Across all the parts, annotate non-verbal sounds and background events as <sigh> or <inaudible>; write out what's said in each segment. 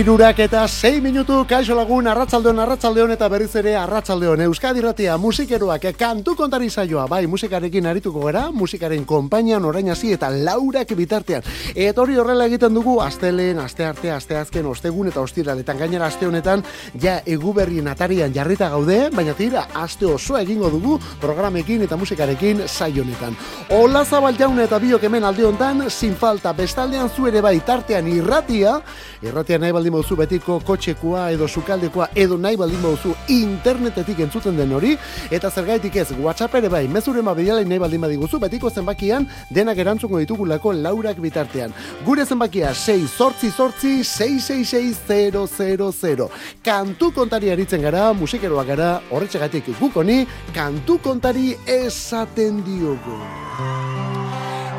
Irurak eta 6 minutu kaixo lagun arratsaldeon arratsaldeon eta berriz ere arratsaldeon. Euskadi Ratia musikeroak kantu kontari saioa. Bai musikarekin arituko gara musikaren konpainian orain hasi eta laurak bitartean. Eta hori horrela egiten dugu astelen aste arte aste azken ostegun eta ostiraletan. Gainera aste honetan ja eguberrien atarian jarrita gaude baina tira aste osoa egingo dugu programekin eta musikarekin saio honetan. Ola Zabal Jaun eta biok hemen alde hontan sin falta bestaldean zu ere bai tartean irratia. Irratia nahi baldin bauzu betiko kotxekoa edo sukaldekoa edo nahi baldin bauzu internetetik entzuten den hori. Eta zergaitik ez WhatsApp ere bai mezuren badialai nahi baldin badiguzu betiko zenbakian denak erantzungo ditugulako laurak bitartean. Gure zenbakia 6 sortzi sortzi 666 kantu kontari aritzen gara musikeroak gara horretxegatik gukoni kantu kontari esaten diogu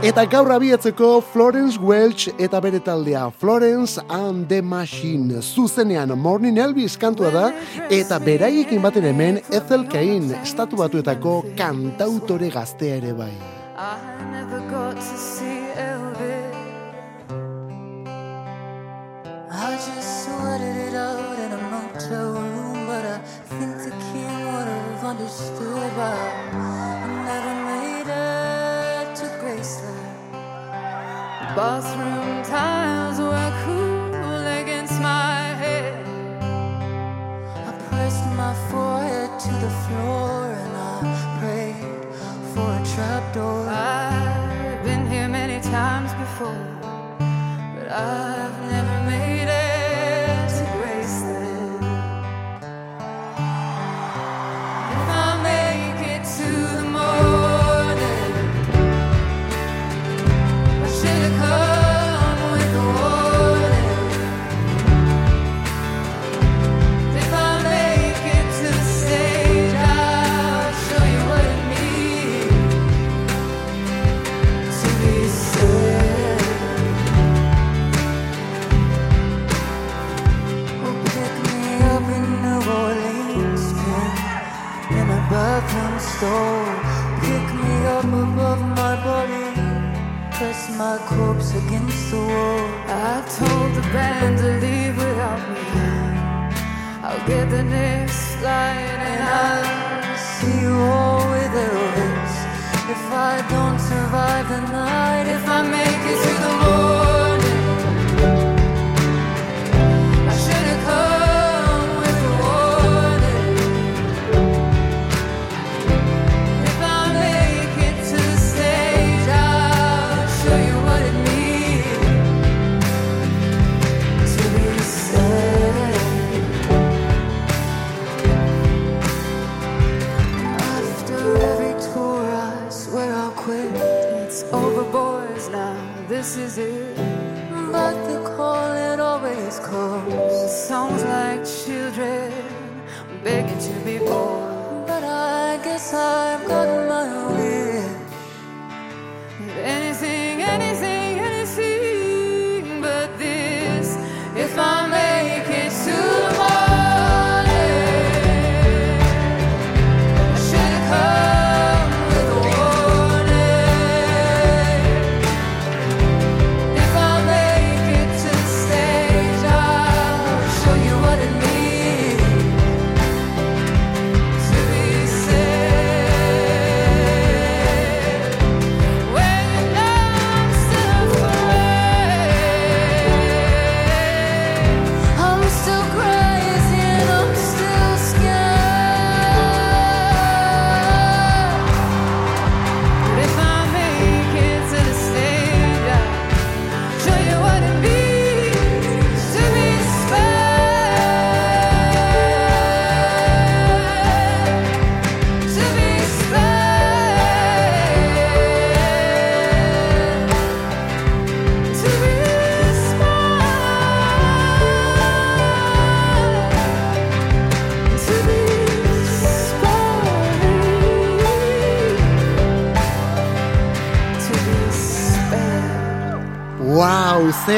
Eta gaur abietzeko Florence Welch eta bere taldea Florence and the Machine. Zuzenean Morning Elvis kantua da eta beraiekin baten hemen Ethel Cain estatu batuetako kantautore gaztea ere bai. I just sweated it out in a motel room But I think the king would have understood why bathroom tiles were cool against my head. I pressed my forehead to the floor and I prayed for a trapdoor. I've been here many times before, but I've never made my corpse against the wall. I told the band to leave without me. I'll get the next flight and I'll see you all with Elvis. If I don't survive the night, if I make it to the morning,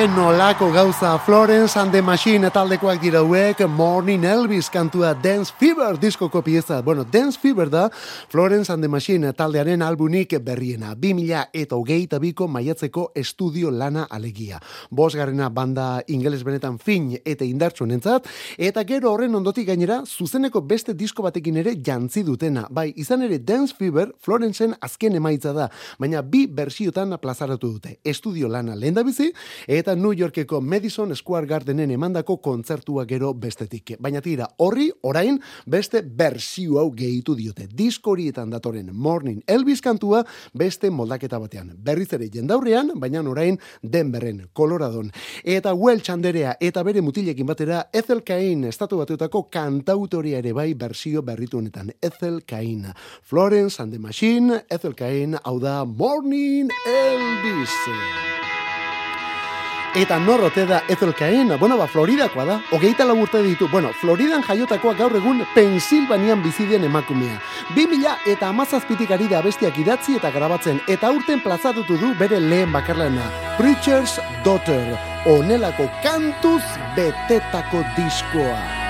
nolako gauza Florence and the Machine taldekoak dira hauek Morning Elvis kantua Dance Fever diskoko pieza. Bueno, Dance Fever da Florence and the Machine taldearen albunik berriena. 2000 eta hogeita biko maiatzeko estudio lana alegia. Bosgarrena banda ingeles benetan fin eta indartsu nentzat, eta gero horren ondotik gainera zuzeneko beste disko batekin ere jantzi dutena. Bai, izan ere Dance Fever Florenceen azken emaitza da, baina bi bersiotan plazaratu dute. Estudio lana lehen bizi, eta New Yorkeko Madison Square Gardenen emandako kontzertua gero bestetik. Baina tira, horri, orain, beste bersio hau gehitu diote. Diskorietan datoren Morning Elvis kantua beste moldaketa batean. Berriz ere jendaurrean, baina orain Denverren, Coloradon. Eta Well Chanderea eta bere mutilekin batera Ethel Cain estatu batutako kantautoria ere bai bersio berritu honetan. Ethel Cain. Florence and the Machine, Ethel Cain, hau da Morning Elvis. Eta norrote da Ethelkain, bueno, ba, Floridakoa da, hogeita laburte ditu, bueno, Floridan jaiotakoa gaur egun Pensilvanian bizidien emakumea. Bi mila eta amazazpitik ari da bestiak idatzi eta grabatzen, eta urten plazatutu du bere lehen bakarlana, Preacher's Daughter, onelako kantuz betetako diskoa.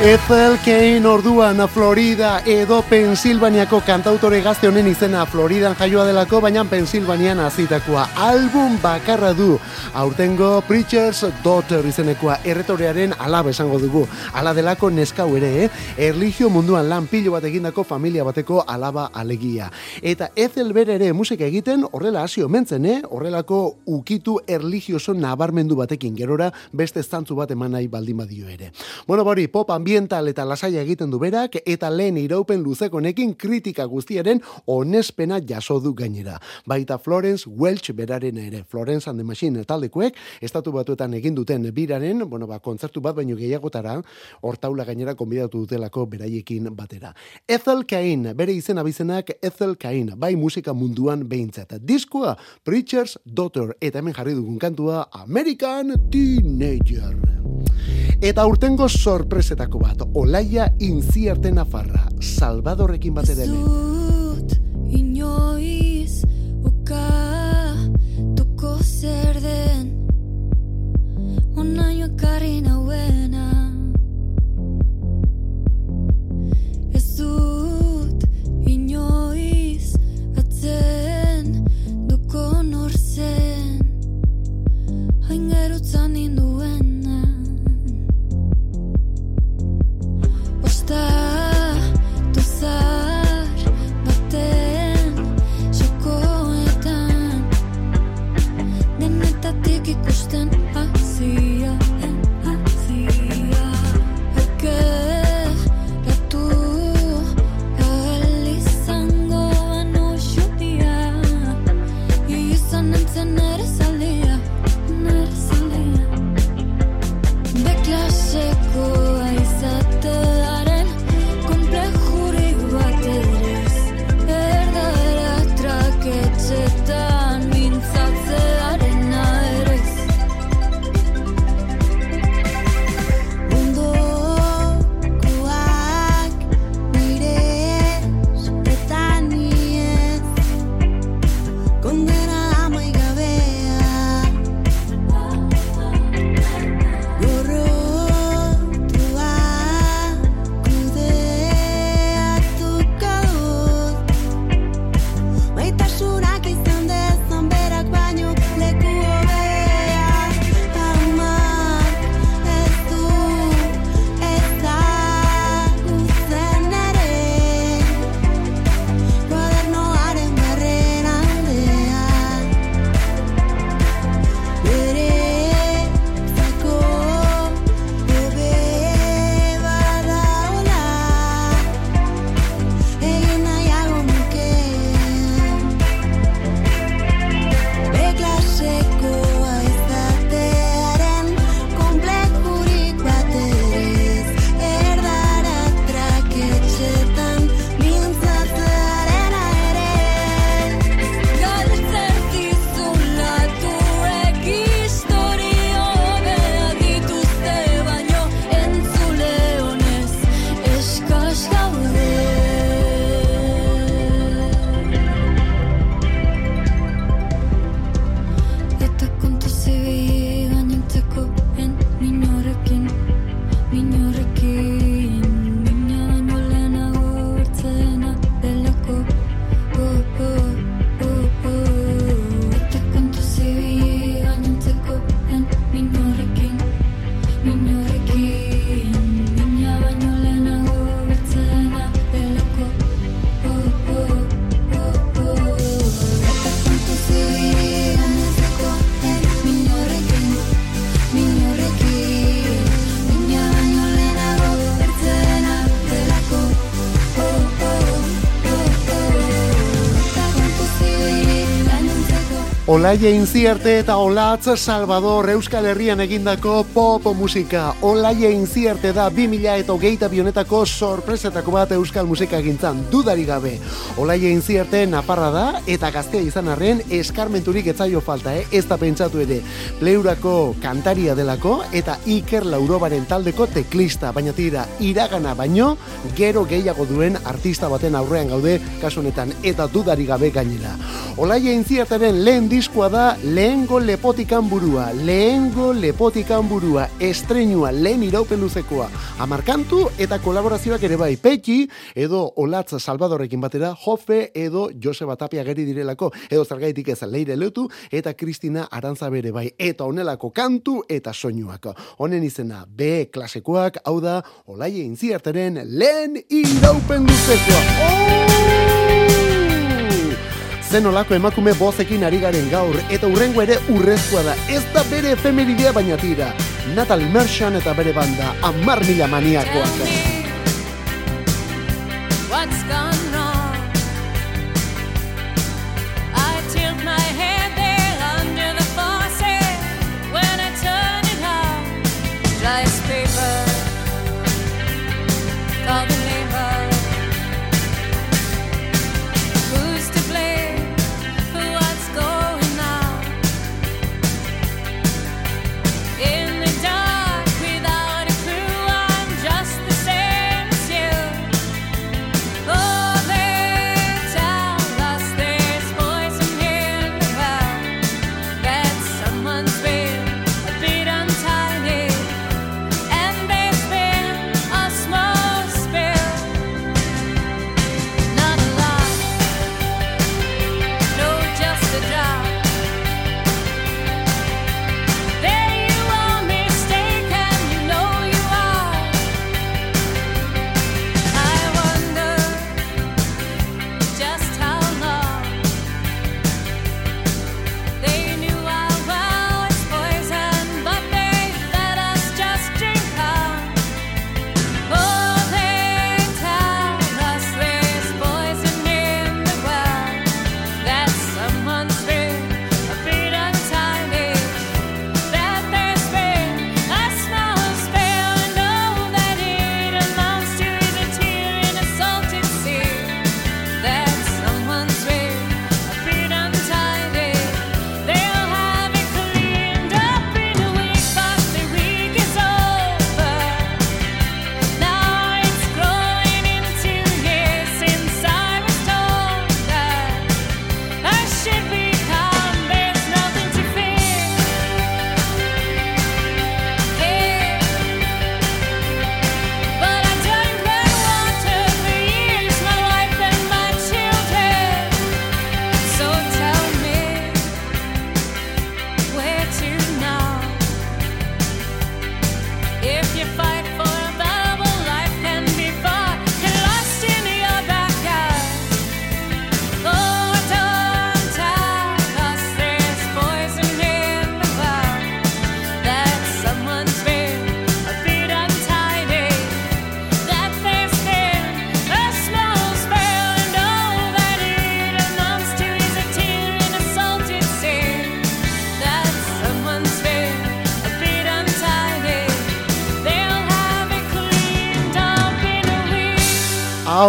Ethel Kane orduan Florida edo Pensilvaniako kantautore gazte honen izena Floridan jaioa delako, baina Pensilvanian azitakoa album bakarra du. Aurtengo Preachers Daughter izenekoa erretorearen alaba esango dugu. Ala delako neskau ere, eh? erligio munduan lan pilo bat egindako familia bateko alaba alegia. Eta Ethel bere ere musika egiten horrela hasi omentzen, eh? horrelako ukitu erligioso nabarmendu batekin gerora beste zantzu bat eman nahi baldin badio ere. Bueno, bori, pop ambiental eta lasaia egiten du berak eta lehen iraupen luzekonekin kritika guztiaren onespena jaso du gainera. Baita Florence Welch beraren ere. Florence and the Machine taldekoek estatu batuetan egin duten biraren, bueno, ba, kontzertu bat baino gehiagotara, hortaula gainera konbidatu dutelako beraiekin batera. Ethel Cain, bere izena bizenak Ethel Cain, bai musika munduan behintzat. Diskoa Preacher's Daughter, eta hemen jarri dugun kantua American Teenager. Eta urtengo sorpresetako bat, Olaia Inziarte Nafarra, Salvadorrekin bat ere. Zut, inoiz, uka, tuko zer den, onaino ekarri nauena. Atzen, duko nor zen, hain gerutzan ninduena. estar. Olaia Inzierte eta Olatz Salvador Euskal Herrian egindako pop musika. Olaia Inzierte da 2000 eta hogeita bionetako sorpresetako bat Euskal musika gintzan, dudari gabe. Olaia Inzierte naparra da eta gaztea izan arren eskarmenturik etzaio falta, eh? ez da pentsatu ere. Pleurako kantaria delako eta Iker Laurobaren taldeko teklista, baina tira iragana baino gero gehiago duen artista baten aurrean gaude kasu honetan eta dudari gabe gainera. Olaia intziataren lehen diskoa da lehengo lepotikan burua, lehengo lepotikan burua, estrenua, lehen iraupen luzekoa. Amarkantu eta kolaborazioak ere bai, Peki edo Olatz Salvadorrekin batera, Jofe edo Joseba Tapia geri direlako, edo zergaitik ez leire leutu, eta Kristina Arantza bere bai, eta onelako kantu eta soinuak. Honen izena, B klasekoak, hau da, Olaia intziataren lehen iraupen luzekoa. Oh! Zen olako emakume bozekin ari garen gaur, eta urrengo ere urrezkoa da. Ez da bere efemeridea baina tira. Natalie Merchant eta bere banda, amar mila maniakoak. what's gone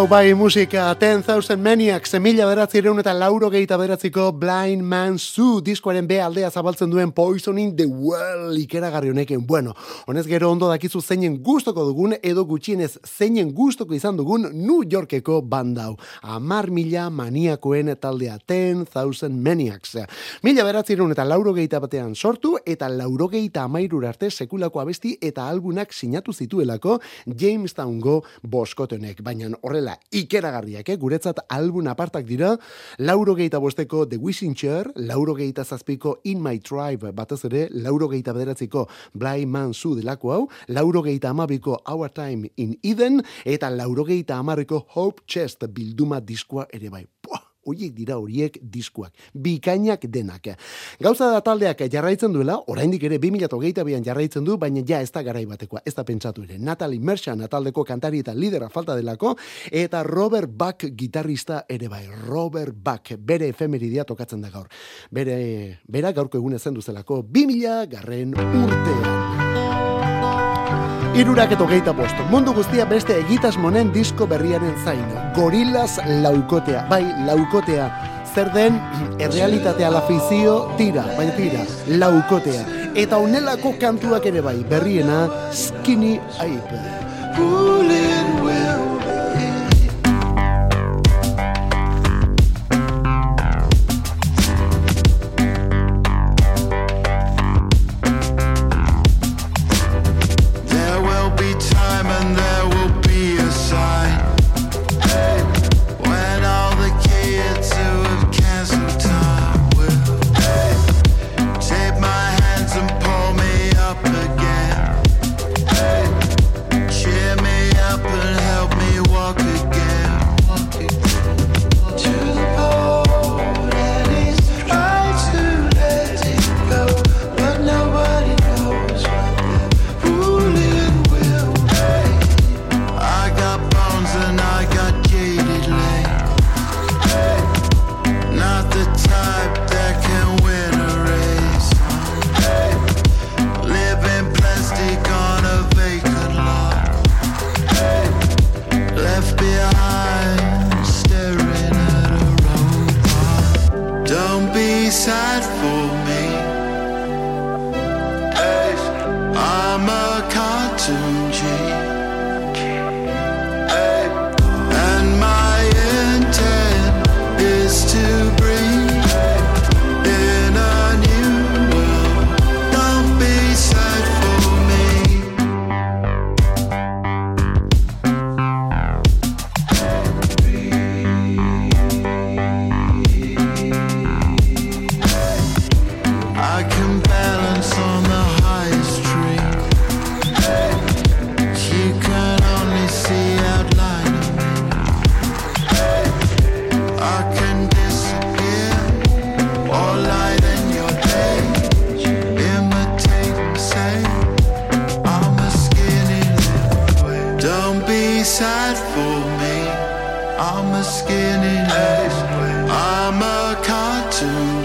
bai musika, 10,000 Maniacs, mila beratzireun eta lauro gehieta beratziko Blind Man Zoo diskoaren B aldea zabaltzen duen Poisoning the Well ikeragarri honekin. Bueno, honez gero ondo dakizu zeinen gustoko dugun edo gutxienez zeinen gustoko izan dugun New Yorkeko bandau. Amar mila maniakoen taldea 10,000 Maniacs. Mila beratzireun eta lauro gehieta batean sortu eta lauro gehieta amairur arte sekulako abesti eta albunak sinatu zituelako Jamestowngo boskotenek. Baina horrela ikeragarriak, eh? guretzat album apartak dira, lauro gehieta bosteko The Wishing Chair, lauro gehieta zazpiko In My Tribe, batez ere, lauro gehieta bederatziko Blind Man Zoo delako hau, lauro gehieta amabiko Our Time in Eden, eta lauro gehieta amarriko Hope Chest bilduma diskoa ere bai. Puah! Oiek dira horiek diskuak, bikainak denak. Gauza da taldeak jarraitzen duela, oraindik ere 2022an jarraitzen du, baina ja ez da garai batekoa, ez da pentsatu ere. Natalie Merchant taldeko kantari eta lidera falta delako, eta Robert Buck gitarrista ere bai. Robert Buck, bere efemeridia tokatzen da gaur. Bere, bera gaurko egun ezen duzelako 2000 garren urtean. Irurak eto geita bost. Mundu guztia beste egitasmonen disko berriaren zain. Gorillas laukotea. Bai, laukotea. Zer den, <clears throat> errealitatea la fizio, tira, baina tira, laukotea. Eta onelako kantuak ere bai, berriena, Skinny Ape. Sad for me. I'm a skinny little. I'm a cartoon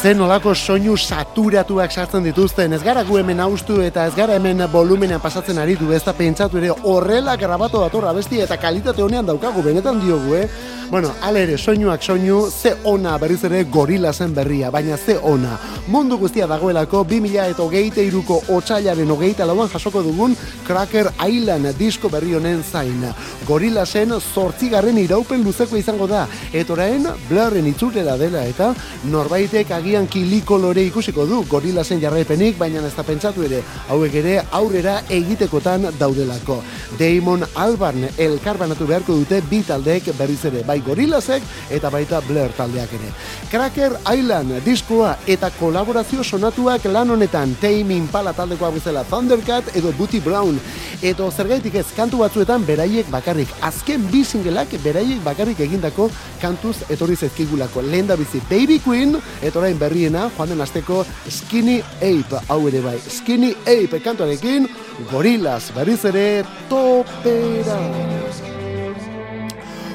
zen olako soinu saturatuak sartzen dituzten, ez gara gu hemen haustu eta ez gara hemen volumenean pasatzen aritu, ez da pentsatu ere horrela grabatu datorra besti eta kalitate honean daukagu, benetan diogu, eh? Bueno, ale ere, soinuak soinu, ze ona berriz ere gorila zen berria, baina ze ona. Mundu guztia dagoelako 2000 eta hogeita iruko otxailaren hogeita lauan jasoko dugun Cracker Island disko berri honen zain. Gorila zen zortzigarren iraupen luzeko izango da, eta orain blurren itzulera dela eta norbaitek agian kilikolore ikusiko du gorila zen jarraipenik, baina ez da pentsatu ere, hauek ere aurrera egitekotan daudelako. Damon Albarn elkarbanatu beharko dute bi taldeek berriz ere, bai gorilazek eta baita Blur taldeak ere. Cracker Island diskoa eta kolaborazio sonatuak lan honetan Tame Impala taldekoa bezala Thundercat edo Booty Brown. Edo zergaitik ez kantu batzuetan beraiek bakarrik azken bi singleak beraiek bakarrik egindako kantuz etorri zezkigulako lehen da bizi Baby Queen eta orain berriena joan den asteko Skinny Ape hau ere bai Skinny Ape kantuarekin Gorillaz berriz ere topera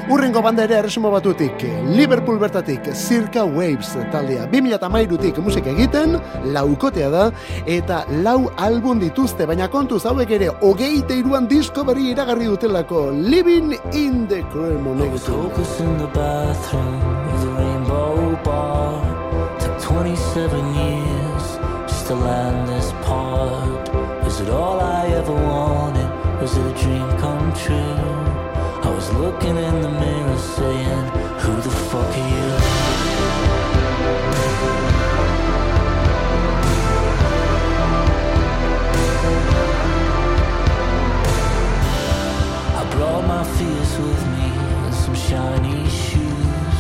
Urrengo banda ere erresumo batutik, Liverpool bertatik, Circa Waves taldea. 2008tik musika egiten, laukotea da, eta lau album dituzte, baina kontuz hauek ere, hogeite iruan disko berri iragarri dutelako, Living in the was hopeless in the bathroom of the rainbow bar. Took 27 years just to land this part. Was it all I ever wanted? Was it a dream come true? I was looking in the mirror saying, Who the fuck are you? I brought my fears with me and some shiny shoes.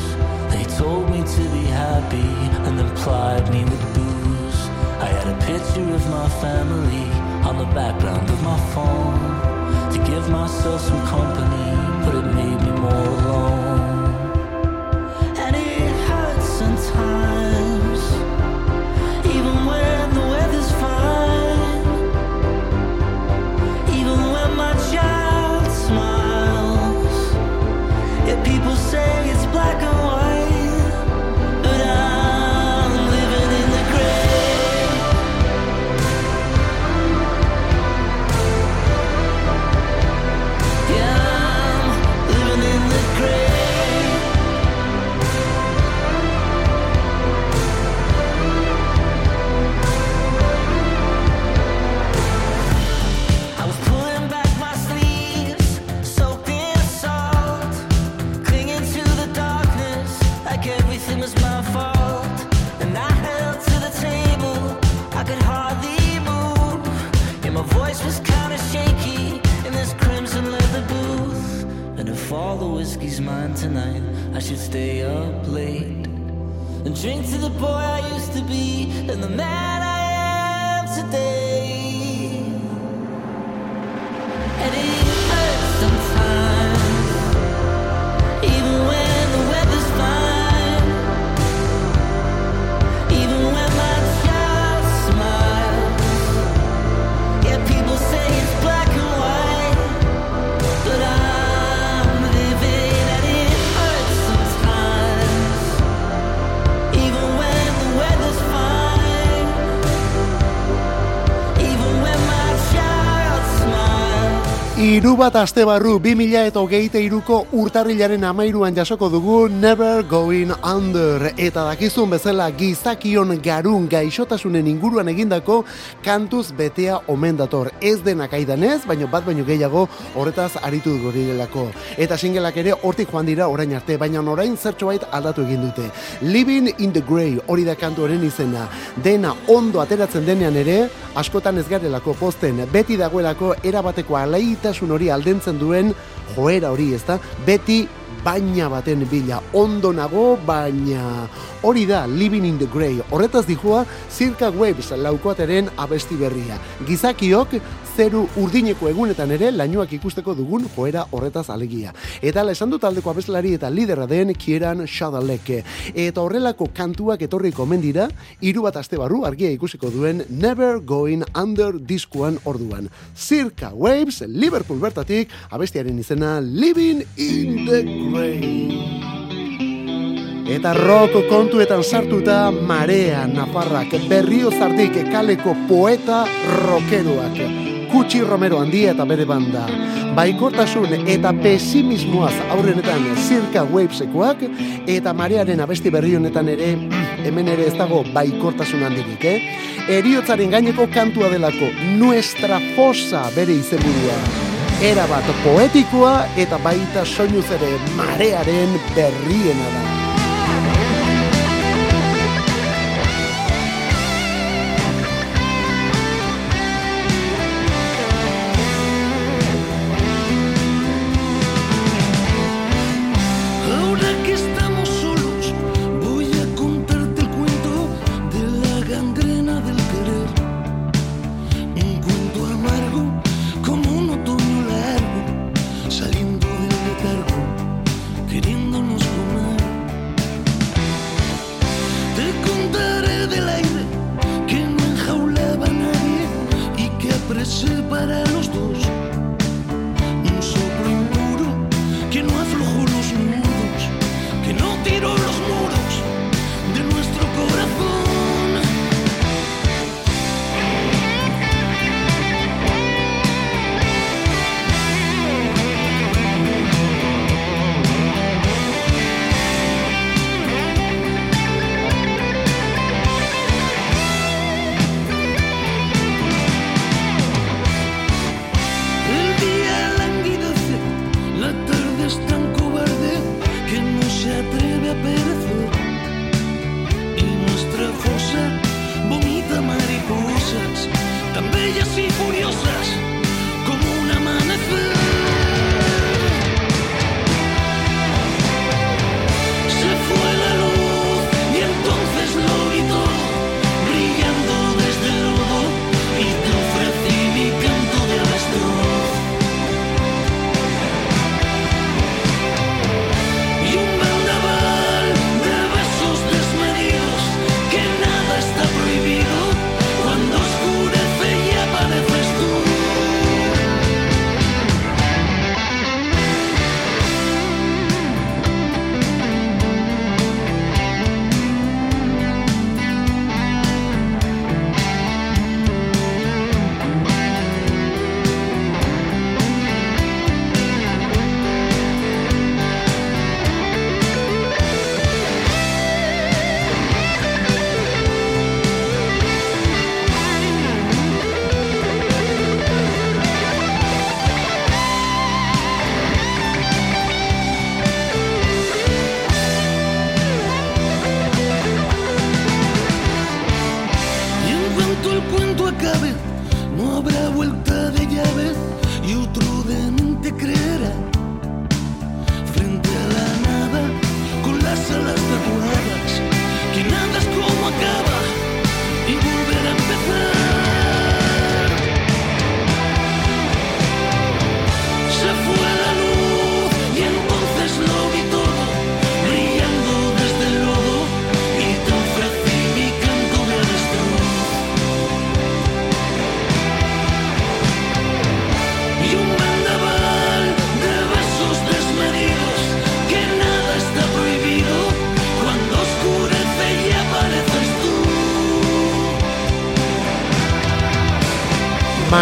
They told me to be happy and then plied me with booze. I had a picture of my family on the background of my phone to give myself some company, but it made me more alone. Iru bat aste barru 2000 eta hogeite iruko urtarrilaren amairuan jasoko dugu Never Going Under eta dakizun bezala gizakion garun gaixotasunen inguruan egindako kantuz betea omen dator. Ez denak aidanez, baina bat baino gehiago horretaz aritu gorilelako. Eta singelak ere hortik joan dira orain arte, baina orain zertxobait aldatu egin dute. Living in the Grey hori da kantuaren izena. Dena ondo ateratzen denean ere, askotan ez garelako posten, beti dagoelako erabateko alaitasun hori aldentzen duen joera hori, ezta? Beti baina baten bila, ondo nago, baina hori da Living in the Grey. Horretaz dijua, Circa Waves laukoateren abesti berria. Gizakiok zeru urdineko egunetan ere lainoak ikusteko dugun joera horretaz alegia. Eta esan dut taldeko abeslari eta lidera den Kieran Shadaleke. Eta horrelako kantuak etorri komen dira, hiru bat aste barru argia ikusiko duen Never Going Under diskuan orduan. Circa Waves, Liverpool bertatik, abestiaren izena Living in the Grey. Eta rock kontuetan sartuta marea nafarrak berrio zardik kaleko poeta rockeroak. Kutsi Romero handia eta bere banda. Baikortasun eta pesimismoaz aurrenetan Circa Wavesekoak eta marearen abesti berri honetan ere hemen ere ez dago baikortasun handirik, eh? Eriotzaren gaineko kantua delako Nuestra Fosa bere izenburua. Era bat poetikoa eta baita soinuz ere marearen berriena da.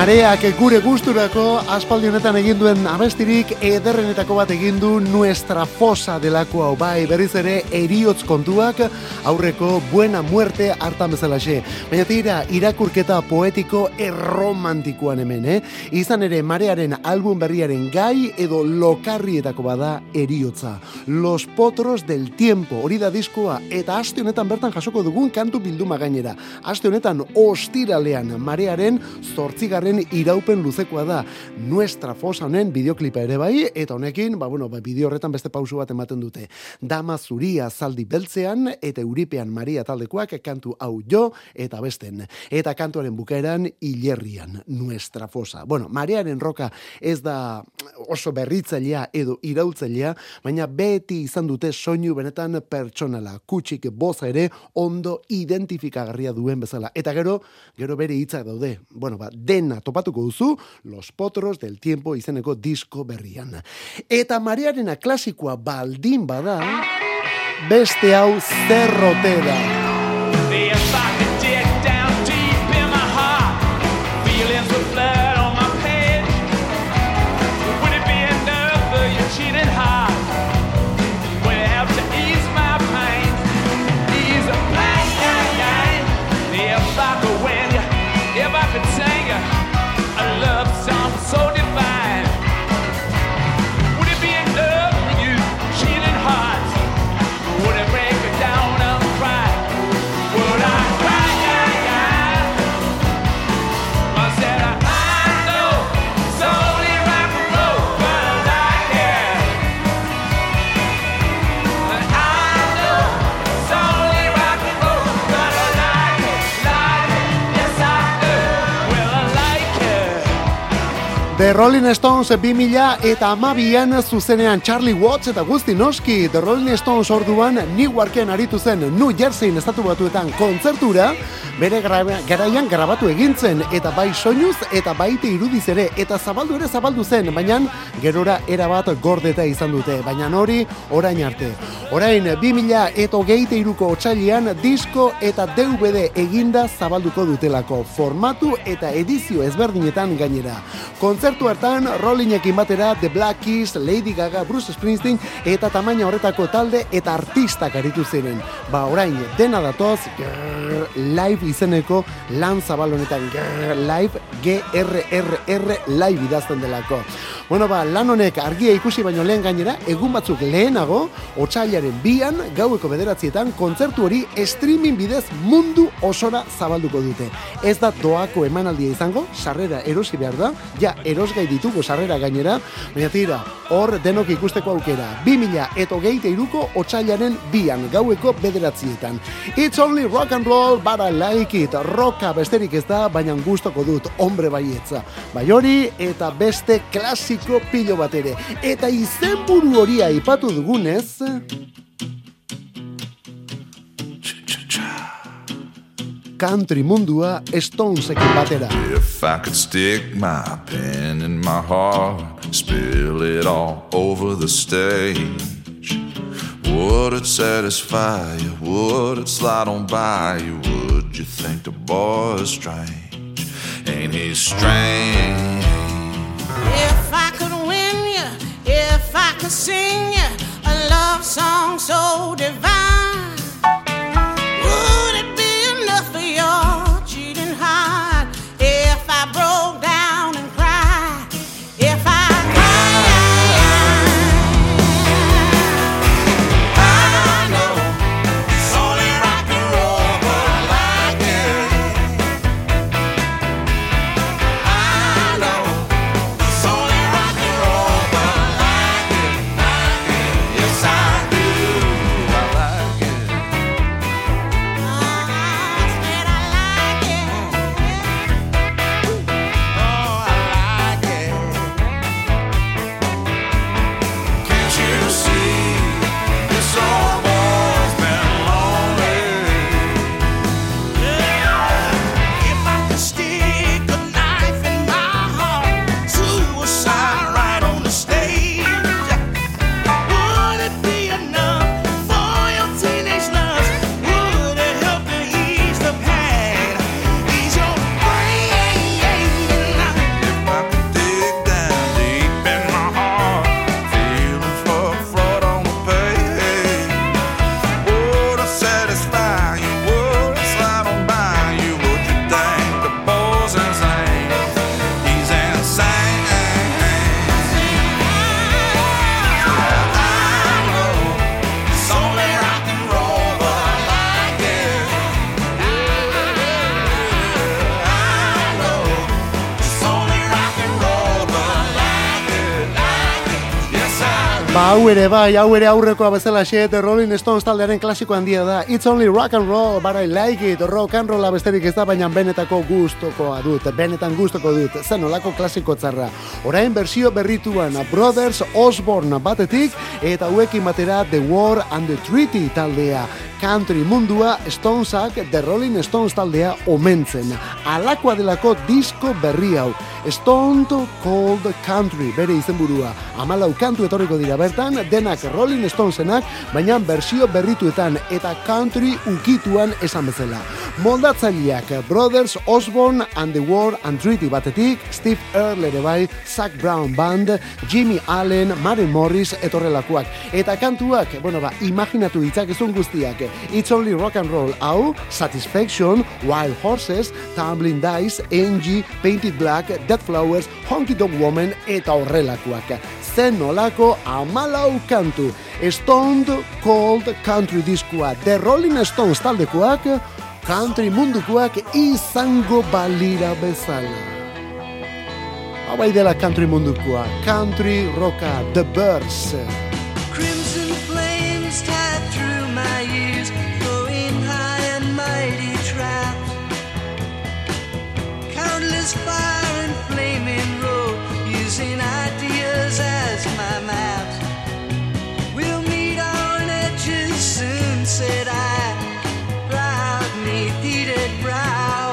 Mareak gure gusturako aspaldi honetan egin duen abestirik ederrenetako bat egin du Nuestra Fosa delako hau bai berriz ere eriotz kontuak aurreko buena muerte hartan bezalaxe. Baina tira irakurketa poetiko erromantikoan hemen, eh? Izan ere marearen album berriaren gai edo lokarrietako bada eriotza. Los potros del tiempo hori da diskoa eta aste honetan bertan jasoko dugun kantu bilduma gainera. Aste honetan ostiralean marearen zortzigarren iraupen luzekoa da. Nuestra fosa honen bideoklipa ere bai, eta honekin, ba, bueno, ba, bideo horretan beste pausu bat ematen dute. Dama zuria zaldi beltzean, eta euripean Maria taldekoak kantu hau jo, eta besten. Eta kantuaren bukaeran hilerrian, Nuestra fosa. Bueno, Mariaren roka ez da oso berritzailea edo iraultzailea, baina beti izan dute soinu benetan pertsonala. Kutsik boza ere ondo identifikagarria duen bezala. Eta gero, gero bere hitzak daude. Bueno, ba, dena topatuko duzu, Los Potros del Tiempo izeneko disko berrian. Eta Mariarena klasikoa baldin bada, beste hau zerrotera. If The Rolling Stones 2000 eta amabian zuzenean Charlie Watts eta guzti noski The Rolling Stones orduan Newarken aritu zen New Jerseyn estatu batuetan kontzertura. Bere garaian grabatu egintzen eta bai soinuz eta baite irudiz ere eta zabaldu ere zabaldu zen baina gerora erabat gordeta izan dute. Baina hori orain arte. Orain 2000 eta hogeite iruko otxailian disko eta DVD eginda zabalduko dutelako formatu eta edizio ezberdinetan gainera. Kontzertu hartan Rollingekin batera The Black Keys, Lady Gaga, Bruce Springsteen eta tamaina horretako talde eta artistak aritu ziren. Ba, orain, dena datoz, grrr, live izeneko lan zabal honetan, live, G-R-R-R, live idazten delako. Bueno, ba, lan honek argia ikusi baino lehen gainera, egun batzuk lehenago, otxailaren bian, gaueko bederatzietan, kontzertu hori streaming bidez mundu osora zabalduko dute. Ez da doako emanaldia izango, sarrera erosi behar da, ja erosgai ditugu sarrera gainera, baina tira, hor denok ikusteko aukera. 2000 eta hogeite iruko otxailaren bian, gaueko bederatzietan. It's only rock and roll, but I like it. Roka besterik ez da, baina gustoko dut, hombre baietza. Bai hori, eta beste klasiko pilo bat ere. Eta izenburu hori aipatu dugunez... Country mundua Stonesekin batera. If I could stick my pen in my heart, spill it all over the stage, would it satisfy you? Would it slide on by you? Would you think the boy is strange? Ain't he strange? If I could win you, if I could sing you a love song so divine, ere bai, hau ere aurrekoa bezala xe, The Rolling Stones taldearen klasiko handia da. It's only rock and roll, but I like it. Rock and rolla besterik ez da, baina benetako gustokoa dut. Benetan gustoko dut. Zen olako klasiko txarra. Orain bersio berrituan Brothers Osborne batetik, eta hauekin batera The War and the Treaty taldea. Country mundua Stonesak The Rolling Stones taldea omentzen. Alakoa delako disko berri hau. Stone Cold Country, bere izenburua. Amalau kantu etorriko dira bertan, denak Rolling Stonesenak, baina bersio berrituetan eta country ukituan esan bezala. Moldatzaileak Brothers Osborne and the War and Treaty batetik, Steve Earle ere bai, Zach Brown Band, Jimmy Allen, Maren Morris etorrelakoak. Eta kantuak, bueno ba, imaginatu ditzakezun guztiak. It's Only Rock and Roll hau, Satisfaction, Wild Horses, Tumbling Dice, Angie, Painted Black, Dead Flowers, Honky Dog Woman eta horrelakoak. Zen nolako amalau kantu. Stoned Cold Country diskoa The Rolling Stones taldekoak, country mundukoak izango balira bezala. Hau bai dela country mundukoa, country rocka, The Birds. Crimson flames tied through my ears, flowing high and mighty trapped. Countless my maps. We'll meet on edges soon, said I, proud neath heated brow.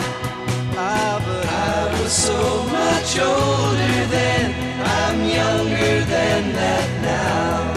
Ah, but I was so much older then, I'm younger than that now.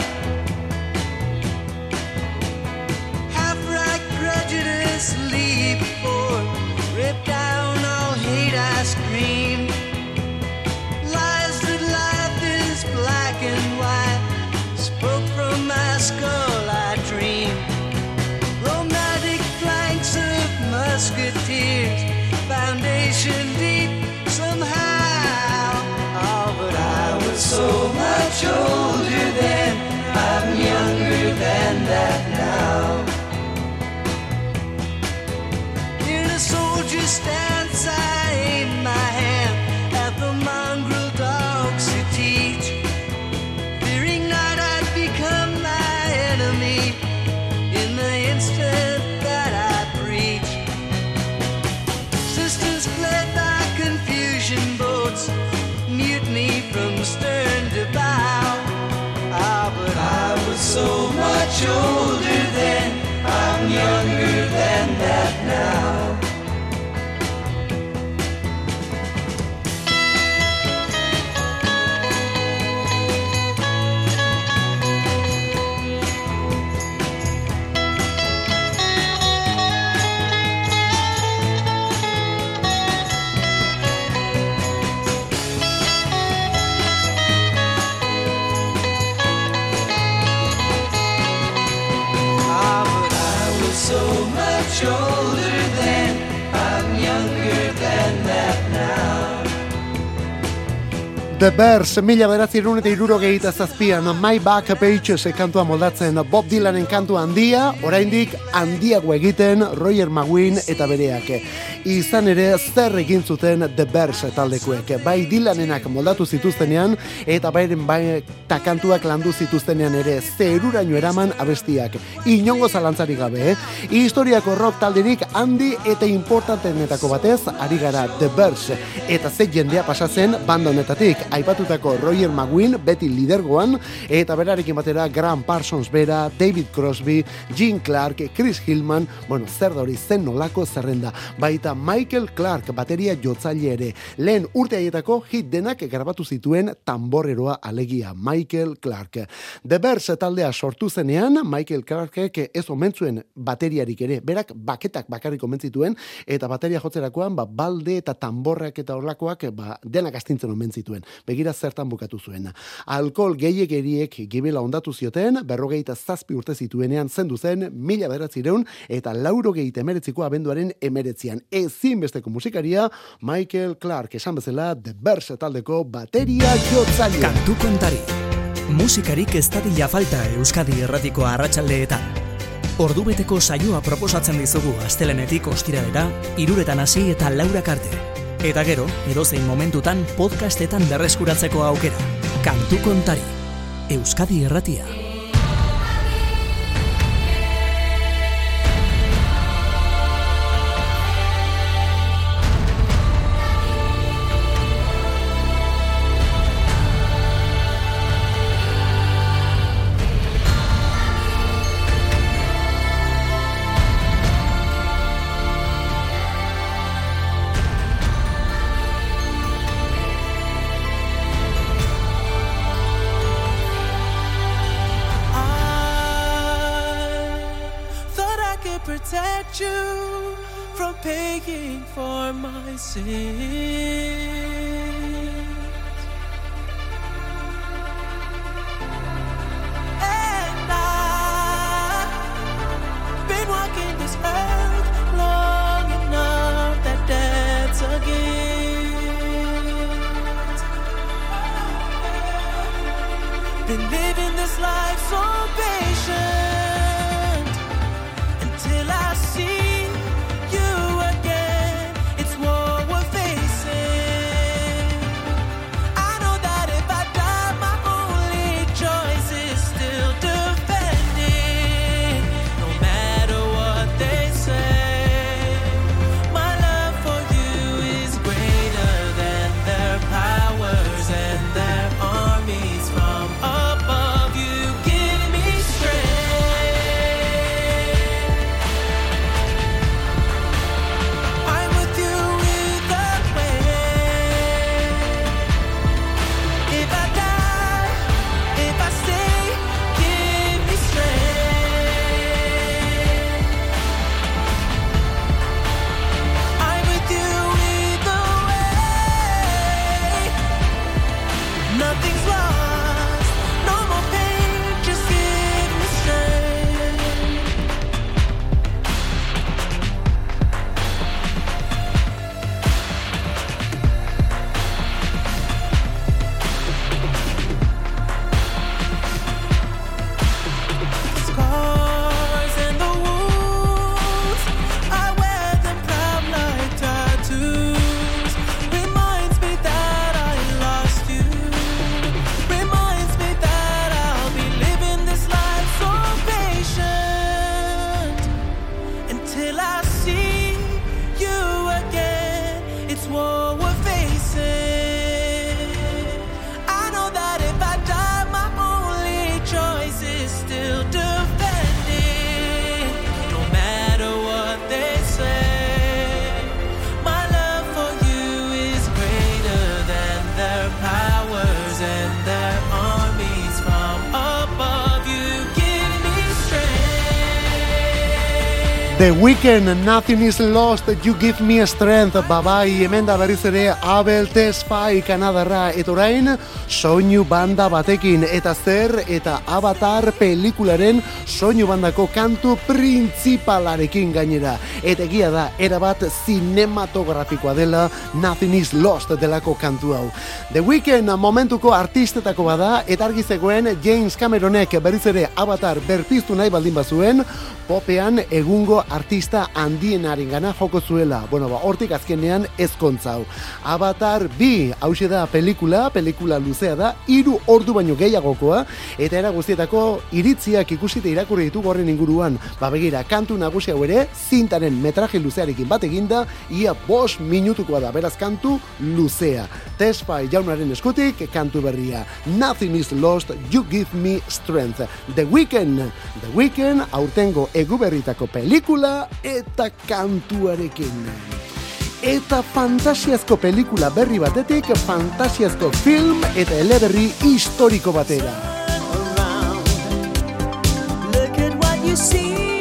The Bears, mila beratzi eta iruro gehita zazpian, My Back Pages kantua moldatzen Bob Dylanen kantu handia, oraindik handiago egiten Roger McGuinn eta bereak. Izan ere, zer egin zuten The Bears taldekuek. Bai Dylanenak moldatu zituztenean, eta bairen bai ta kantuak landu zituztenean ere, zeruraino eraman abestiak. Inongo zalantzarik gabe, eh? Historiako rock talderik handi eta importantenetako batez, ari gara The Bears. Eta ze jendea pasatzen banda honetatik, aipatutako Roger McGuinn beti lidergoan, eta berarekin batera Graham Parsons bera, David Crosby, Gene Clark, Chris Hillman, bueno, zer da hori zen nolako zerrenda, baita Michael Clark bateria jotzaile ere, lehen urte haietako hit denak grabatu zituen tamborreroa alegia Michael Clark. The Bears taldea sortu zenean, Michael Clarkek ez omentzuen bateriarik ere, berak baketak bakarrik omentzituen, eta bateria jotzerakoan, ba, balde eta tamborrak eta horlakoak, ba, denak astintzen omen zituen. Begira zertan bukatu zuen. Alkohol gehiegeriek gibela ondatu zioten, berrogeita zazpi urte zituenean zendu zen, mila beratzireun, eta lauro gehi emeretziko abenduaren emeretzian. Ezinbesteko musikaria, Michael Clark, esan bezala, The Bears taldeko bateria jotzaile. Kantu kontari. Musikarik ez dadila falta Euskadi erratiko arratsaldeetan. Ordubeteko saioa proposatzen dizugu astelenetik ostiralera, iruretan hasi eta laurak arte. Eta gero, edozein momentutan podcastetan berreskuratzeko aukera. Kantu kontari. Euskadi Erratia. My The Weeknd, Nothing is Lost, You Give Me Strength, babai, hemen da berriz ere Abel Tesfaye Kanadarra, eta orain soinu banda batekin, eta zer, eta Avatar pelikularen soinu bandako kantu printzipalarekin gainera. Eta egia da, erabat zinematografikoa dela Nothing is Lost delako kantu hau. The Weeknd momentuko artistetako bada, eta argi zegoen James Cameronek berriz ere Avatar berpiztu nahi baldin bazuen, popean egungo artista handienaren gana joko zuela. Bueno, ba, hortik azkenean ezkontza hau. Avatar bi, hause da pelikula, pelikula luzea da, hiru ordu baino gehiagokoa, eta era guztietako iritziak ikusite irakurri ditugu horren inguruan. Ba begira, kantu nagusi hau ere, zintaren metraje luzearekin bat eginda, ia bos minutukoa da, beraz kantu luzea. Tesfai jaunaren eskutik, kantu berria. Nothing is lost, you give me strength. The Weeknd, The Weeknd, aurtengo eguberritako pelikula eta kantuarekin. Eta fantasiazko pelikula berri batetik, fantasiazko film eta eleberri historiko batera. You see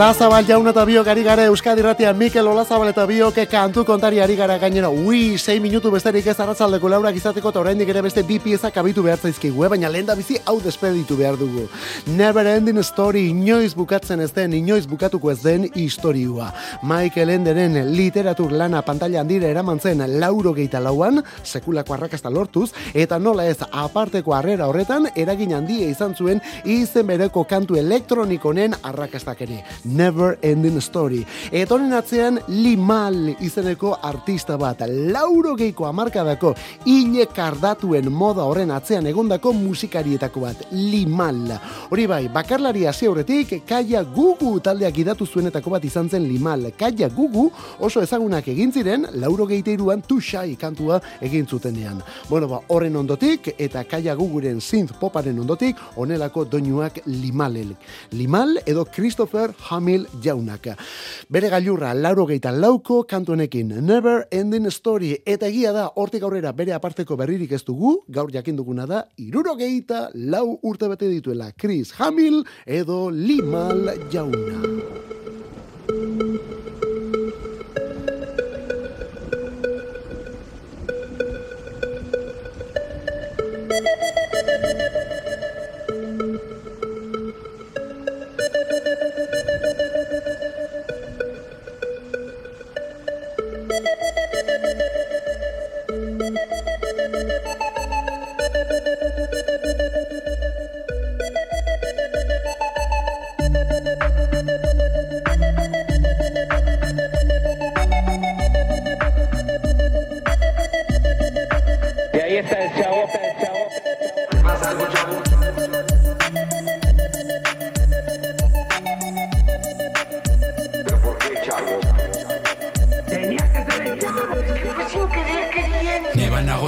Olazabal jauna eta biok ari gara Euskadi Ratia Mikel Olazabal eta biok kantu kontari ari gara gainera. Ui, 6 minutu besterik ez arratzaldeko laurak izateko eta oraindik ere beste bi piezak abitu behar zaizkigu, eh? baina lehen da bizi hau despeditu behar dugu. Never ending story, inoiz bukatzen ez den, inoiz bukatuko ez den historiua. Michael Enderen literatur lana pantalla handira eraman zen lauro geita lauan, sekulako arrakasta lortuz, eta nola ez aparteko harrera horretan, eragin handia izan zuen izen bereko kantu elektronikonen arrakastak ere. Never Ending Story. Eta honen atzean Limal izeneko artista bat. Lauro geiko amarkadako hile kardatuen moda horren atzean egondako musikarietako bat. Limal. Hori bai, bakarlari hasi aurretik Kaia Gugu taldeak idatu zuenetako bat izan zen Limal. Kaia Gugu oso ezagunak egin ziren lauro geiteiruan Tushai kantua egin zutenean. Bueno, ba, horren ondotik eta Kaia Guguren synth poparen ondotik onelako doinuak Limalel. Limal edo Christopher Hamill jaunak. Bere gailurra lauro geita lauko kantuenekin Never Ending Story eta egia da hortik aurrera bere aparteko berririk ez dugu, gaur jakin duguna da iruro geita lau urte bete dituela Chris Hamill edo Limal jauna. Y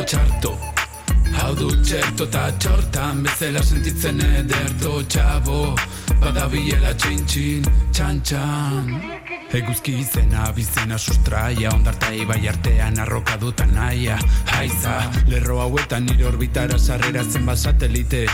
Txarto. Hau du txerto eta txortan bezala sentitzen ederto txabo. Badabilela txin-txin, txan-txan Eguzki izena, bizena sustraia Ondarta ibai artean arroka dutan naia. Haiza, lerro hauetan nire orbitara sarrera zenbat satelite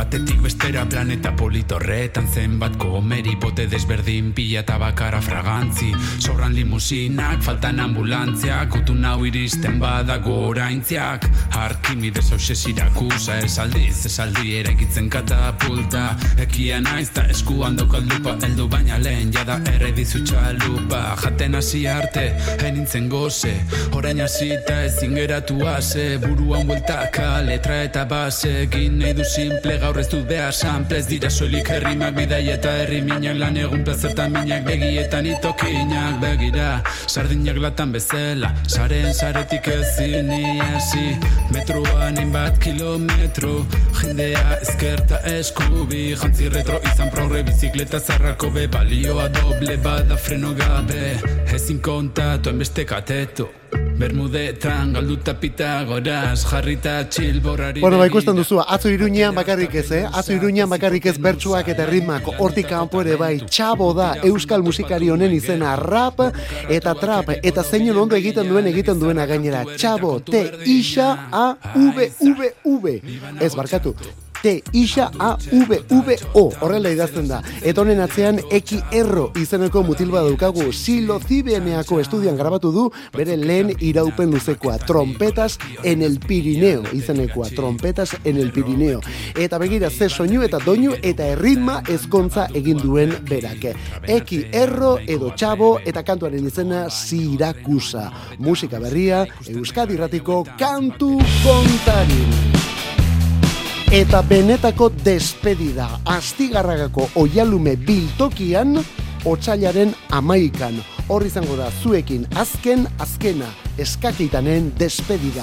Batetik bestera planeta politorretan zenbat komeri bote desberdin pila eta bakara fragantzi. Sobran limusinak, faltan ambulantziak Utun hau iristen badago oraintziak. Arkimedes hause sirakusa esaldiz Esaldi eraikitzen katapulta. Ekia naiz ta eskuan daukat lupa Eldu baina lehen jada erredizu txalupa Jaten hasi arte, enintzen goze Orain hasita ezin geratu ase. Buruan bueltaka, letra eta base Egin nahi du simple gaur ez dut behar sample Ez dira soilik herrimak bidai eta herri minak Lan egun plazertan minak begietan itokinak Begira, sardinak latan bezala Saren saretik ezin iasi Metroan hainbat kilometro Jendea ezkerta eskubi. Jantzi retro izan progre bizikleta zarrako be Balioa doble bada freno gabe. Ezin kontatu enbeste kateto Bermudetan galduta pitagoraz Jarrita txilborari Bueno, ba, ikusten duzu, atzo iruñean bakarrik ez, eh? Atzo iruñean bakarrik ez bertsuak eta ritmak hortik kanpo ere bai, txabo da euskal musikari honen izena rap eta trap eta zeinen ondo egiten duen egiten duena gainera. Txabo, T, Isa, A, V, V, V. Ez, barkatu. T, Isa, A, V, V, O. Horrela idazten da. Eta honen atzean Eki Erro izeneko mutil bat daukagu. Silo Zibeneako estudian grabatu du bere lehen iraupen luzekoa. Trompetas en el Pirineo izenekoa. Trompetas en el Pirineo. Eta begira ze soinu eta doinu eta erritma ezkontza egin duen berak. Eki Erro edo Txabo eta kantuaren izena Sirakusa. Musika berria Euskadi Ratiko kantu kontarin. Eta benetako despedida astigarragako oialume biltokian otsailaren amaikan. Hor izango da zuekin azken azkena eskakitanen despedida.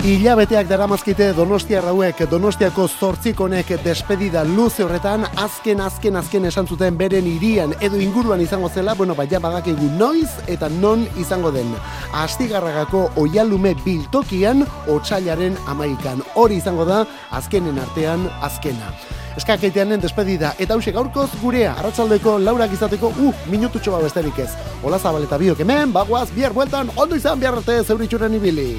Hilabeteak daramazkite Donostia rauek, Donostiako zortzikonek despedida luze horretan, azken, azken, azken esan zuten beren irian edo inguruan izango zela, bueno, baina badakigu noiz eta non izango den. Astigarragako oialume biltokian, otsailaren amaikan. Hori izango da, azkenen artean, azkena. Eskakeiteanen despedida, eta hause gaurkoz gurea, arratsaldeko laurak izateko, uh, minututxo bat besterik ez. Ola zabaleta biok hemen, bagoaz, bihar bueltan, ondo izan bihar arte zeuritxuren ibili.